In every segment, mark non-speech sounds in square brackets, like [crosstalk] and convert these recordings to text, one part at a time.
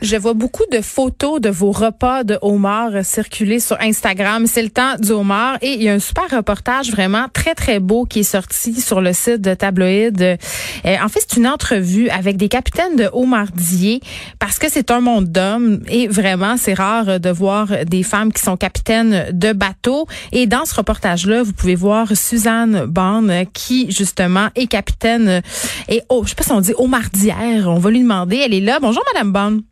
Je vois beaucoup de photos de vos repas de homard circuler sur Instagram. C'est le temps du homard et il y a un super reportage vraiment très très beau qui est sorti sur le site de Tabloïd. Euh, en fait, c'est une entrevue avec des capitaines de homardiers parce que c'est un monde d'hommes et vraiment c'est rare de voir des femmes qui sont capitaines de bateaux. Et dans ce reportage-là, vous pouvez voir Suzanne Bond qui justement est capitaine et oh, je sais pas si on dit homardière. On va lui demander. Elle est là. Bonjour Madame Bond.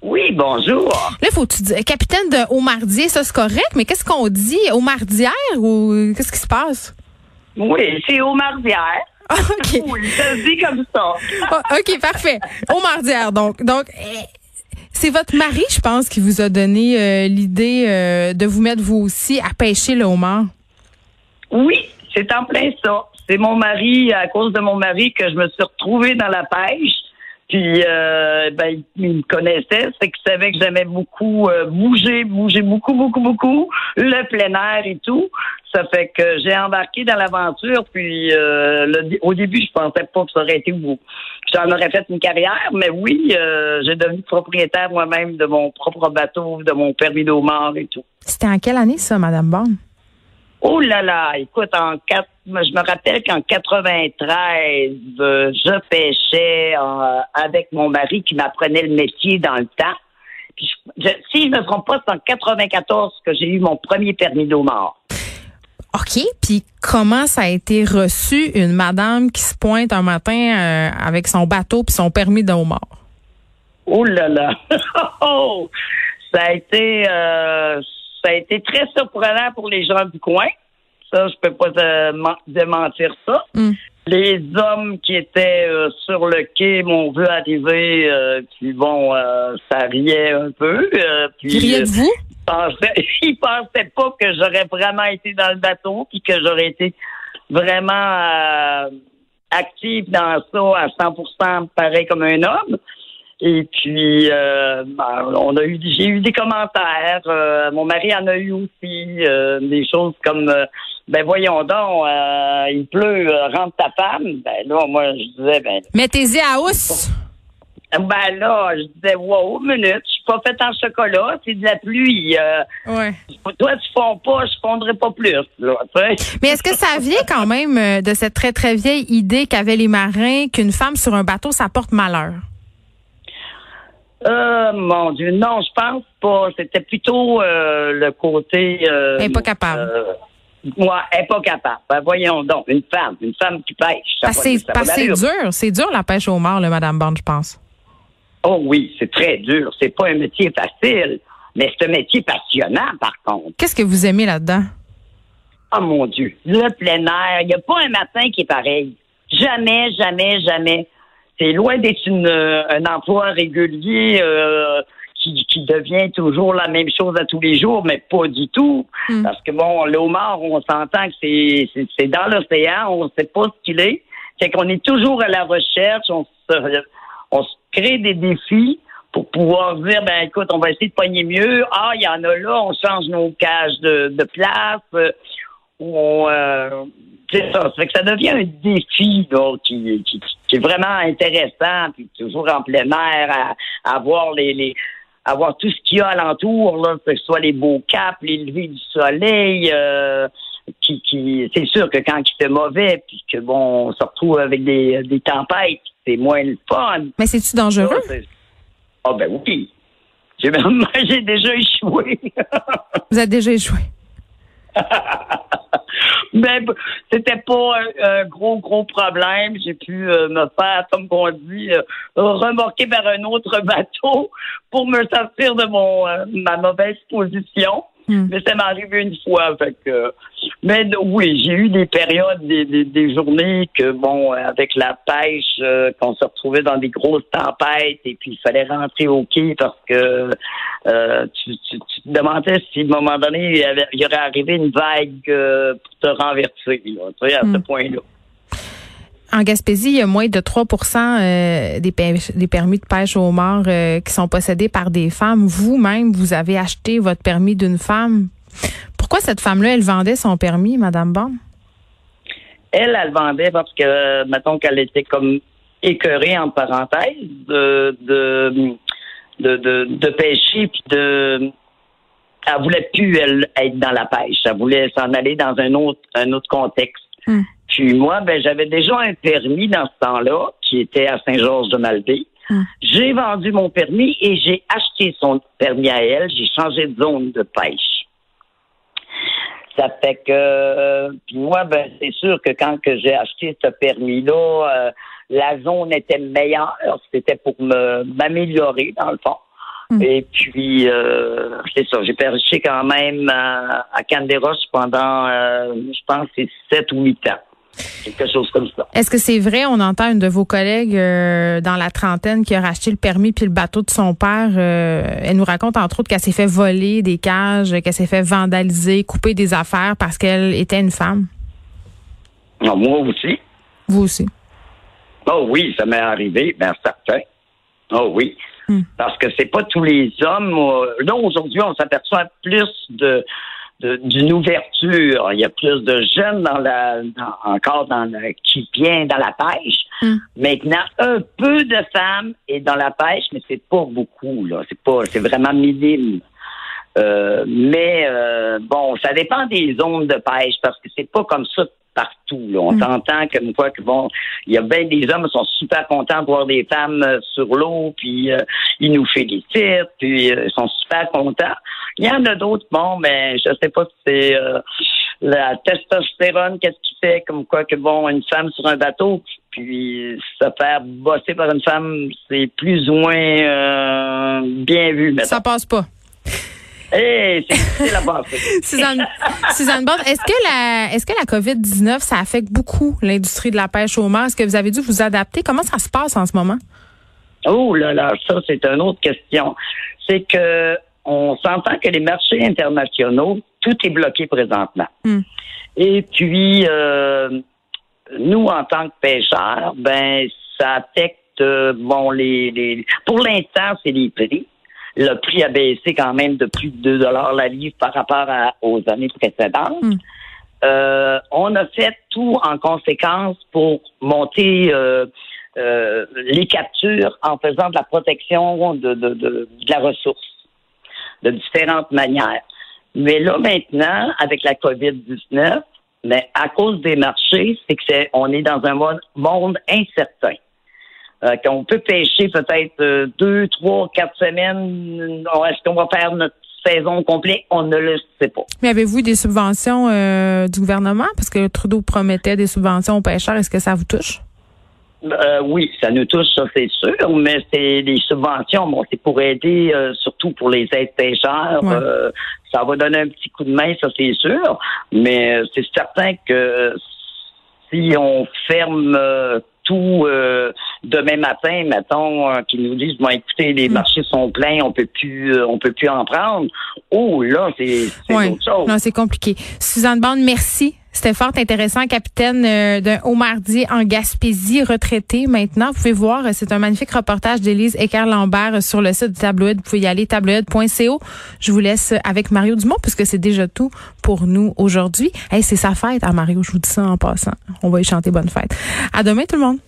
Oui, bonjour. Là, faut tu dire capitaine de Aumardier, ça c'est correct, mais qu'est-ce qu'on dit? Aumardière ou qu'est-ce qui se passe? Oui, c'est Aumardière. Ah, [laughs] OK. Oui, ça se dit comme ça. Ah, [laughs] OK, parfait. Aumardière donc. Donc eh, c'est votre mari, je pense, qui vous a donné euh, l'idée euh, de vous mettre vous aussi à pêcher le homard. Oui, c'est en plein ça. C'est mon mari, à cause de mon mari, que je me suis retrouvée dans la pêche. Puis, euh, ben, il me connaissait, c'est qu'il savait que j'aimais beaucoup euh, bouger, bouger beaucoup, beaucoup, beaucoup, le plein air et tout. Ça fait que j'ai embarqué dans l'aventure. Puis, euh, au début, je pensais pas que ça aurait été vous. J'en aurais fait une carrière, mais oui, euh, j'ai devenu propriétaire moi-même de mon propre bateau, de mon permis d'eau mort et tout. C'était en quelle année ça, Madame Bond? Oh là là, écoute, en quatre, je me rappelle qu'en 93, euh, je pêchais euh, avec mon mari qui m'apprenait le métier dans le temps. Puis je, je- si je me trompe pas, c'est en 94 que j'ai eu mon premier permis d'eau mort. OK, puis comment ça a été reçu une madame qui se pointe un matin euh, avec son bateau puis son permis de homard Oh là là, [laughs] Oh! ça a été, euh, ça a été très surprenant pour les gens du coin. Ça, je peux pas men- démentir ça. Hmm. Les hommes qui étaient euh, sur le quai m'ont vu arriver, euh, puis bon, euh, ça riait un peu. euh, puis, euh, de vous? ils pensaient, [laughs] ils pensaient pas que j'aurais vraiment été dans le bateau, puis que j'aurais été vraiment euh, active dans ça à 100%, pareil comme un homme. Et puis, euh, ben, on a eu, j'ai eu des commentaires. euh, mon mari en a eu aussi euh, des choses comme, euh, ben voyons donc, euh, il pleut, euh, rentre ta femme. Ben là, moi, je disais, ben, Mettez-y à housse. ben là, je disais, wow, minute, je suis pas faite en chocolat, c'est de la pluie. euh, Ouais. toi, tu fonds pas, je fondrai pas plus, là. Mais est-ce que ça vient quand même de cette très très vieille idée qu'avaient les marins qu'une femme sur un bateau ça porte malheur? Euh, mon Dieu, non, je pense pas. C'était plutôt euh, le côté. Euh, Elle pas capable. Euh, moi, elle est pas capable. Ben, voyons donc, une femme, une femme qui pêche. c'est dur, c'est dur la pêche au mort, le Madame Bond, je pense. Oh oui, c'est très dur. C'est pas un métier facile, mais c'est un métier passionnant, par contre. Qu'est-ce que vous aimez là-dedans? Oh mon Dieu, le plein air, il n'y a pas un matin qui est pareil. Jamais, jamais, jamais. C'est loin d'être une, euh, un emploi régulier euh, qui, qui devient toujours la même chose à tous les jours, mais pas du tout. Mm. Parce que bon, le homard, on s'entend que c'est, c'est, c'est dans l'océan, on ne sait pas ce qu'il est. C'est qu'on est toujours à la recherche, on se, [laughs] on se crée des défis pour pouvoir dire, ben écoute, on va essayer de pogner mieux. Ah, il y en a là, on change nos cages de, de place. euh, on, euh, c'est ça. Ça fait que ça devient un défi là, qui, qui, qui est vraiment intéressant, puis toujours en plein air, à, à voir les, les à voir tout ce qu'il y a alentour, là, que ce soit les beaux caps, les levées du soleil, euh, qui, qui c'est sûr que quand il fait mauvais, puis que bon, on se retrouve avec des, des tempêtes, c'est moins le fun. Mais c'est-tu dangereux? Ah ben oui. [laughs] J'ai déjà échoué. Vous avez déjà échoué. [laughs] Mais b- c'était pas un, un gros, gros problème. J'ai pu euh, me faire, comme on dit, euh, remorquer vers un autre [laughs] bateau pour me sortir de mon euh, ma mauvaise position. Hmm. Mais ça m'est arrivé une fois. Fait que, mais oui, j'ai eu des périodes, des, des, des journées que, bon, avec la pêche, euh, qu'on se retrouvait dans des grosses tempêtes et puis il fallait rentrer au quai parce que euh, tu, tu, tu te demandais si à un moment donné, il y, avait- il y aurait arrivé une vague euh, pour te renverser, là, tu sais, à ce Hmm. point-là. En Gaspésie, il y a moins de 3 euh, des, des, permis de pêche au mort qui sont possédés par des femmes. Vous-même, vous avez acheté votre permis d'une femme? Pourquoi cette femme-là, elle vendait son permis, Madame Bon? Elle, elle vendait parce que, mettons qu'elle était comme écœurée, en parenthèse, de, de, de, de, pêcher, puis de... Elle voulait plus, elle, être dans la pêche. Elle voulait s'en aller dans un autre, un autre contexte. Hmm. Puis moi, ben, j'avais déjà un permis dans ce temps-là, qui était à Saint-Georges-de-Malbaie. Hum. J'ai vendu mon permis et j'ai acheté son permis à elle. J'ai changé de zone de pêche. Ça fait que, euh, puis moi, ben, c'est sûr que quand que j'ai acheté ce permis-là, euh, la zone était meilleure. C'était pour m'améliorer, dans le fond. Hum. Et puis, euh, c'est ça, j'ai pêché quand même à, à pendant, je pense, c'est 7 ou 8 ans quelque chose comme ça. Est-ce que c'est vrai, on entend une de vos collègues euh, dans la trentaine qui a racheté le permis puis le bateau de son père, euh, elle nous raconte entre autres qu'elle s'est fait voler des cages, qu'elle s'est fait vandaliser, couper des affaires parce qu'elle était une femme. Non, moi aussi. Vous aussi. Oh oui, ça m'est arrivé, bien certain. Oh oui. Hmm. Parce que c'est pas tous les hommes. là, aujourd'hui, on s'aperçoit plus de d'une ouverture. Il y a plus de jeunes dans la, encore dans le, qui viennent dans la pêche. Hmm. Maintenant, un peu de femmes est dans la pêche, mais c'est pas beaucoup là. C'est pas, c'est vraiment minime. Euh, mais euh, bon, ça dépend des zones de pêche parce que c'est pas comme ça partout. Là. On mm. s'entend comme quoi que bon, il y a bien des hommes qui sont super contents de voir des femmes euh, sur l'eau, puis euh, ils nous félicitent, puis euh, ils sont super contents. Il y en a d'autres, bon, mais je sais pas si c'est la testostérone, qu'est-ce qui fait comme quoi que bon, une femme sur un bateau, puis se faire bosser par une femme, c'est plus ou moins bien vu. Ça passe pas. Hey, c'est la base. [laughs] Suzanne, Suzanne Bond, est-ce que la, est-ce que la COVID-19, ça affecte beaucoup l'industrie de la pêche au mar? Est-ce que vous avez dû vous adapter? Comment ça se passe en ce moment? Oh là là, ça, c'est une autre question. C'est que, on s'entend que les marchés internationaux, tout est bloqué présentement. Hmm. Et puis, euh, nous, en tant que pêcheurs, ben, ça affecte, euh, bon, les, les pour l'instant, c'est les prix le prix a baissé quand même de plus de 2 dollars la livre par rapport aux années précédentes. Hmm. Euh, on a fait tout en conséquence pour monter euh, euh, les captures en faisant de la protection de, de, de, la ressource de différentes manières. Mais là maintenant, avec la COVID-19, mais à cause des marchés, c'est que c'est on est dans un monde incertain euh, qu'on peut pêcher peut-être euh, deux, trois, quatre semaines. Est-ce qu'on va faire notre saison complète? On ne le sait pas. Mais avez-vous des subventions euh, du gouvernement? Parce que Trudeau promettait des subventions aux pêcheurs. Est-ce que ça vous touche? Euh, oui, ça nous touche, ça c'est sûr, mais c'est des subventions, bon, c'est pour aider, surtout pour les aides pêcheurs. ça va donner un petit coup de main, ça c'est sûr, mais c'est certain que si on ferme tout euh, demain matin, mettons, euh, qui nous disent bon écoutez, les hmm. marchés sont pleins, on peut plus euh, on peut plus en prendre. Oh là, c'est autre chose. Non, c'est compliqué. Suzanne Bande, merci. C'était fort intéressant, capitaine d'un haut mardi en Gaspésie, retraité maintenant. Vous pouvez voir, c'est un magnifique reportage d'Élise Ecker-Lambert sur le site du tabloïd. Vous pouvez y aller, tabloïd.co. Je vous laisse avec Mario Dumont, puisque c'est déjà tout pour nous aujourd'hui. Hey, c'est sa fête à Mario, je vous dis ça en passant. On va y chanter bonne fête. À demain tout le monde.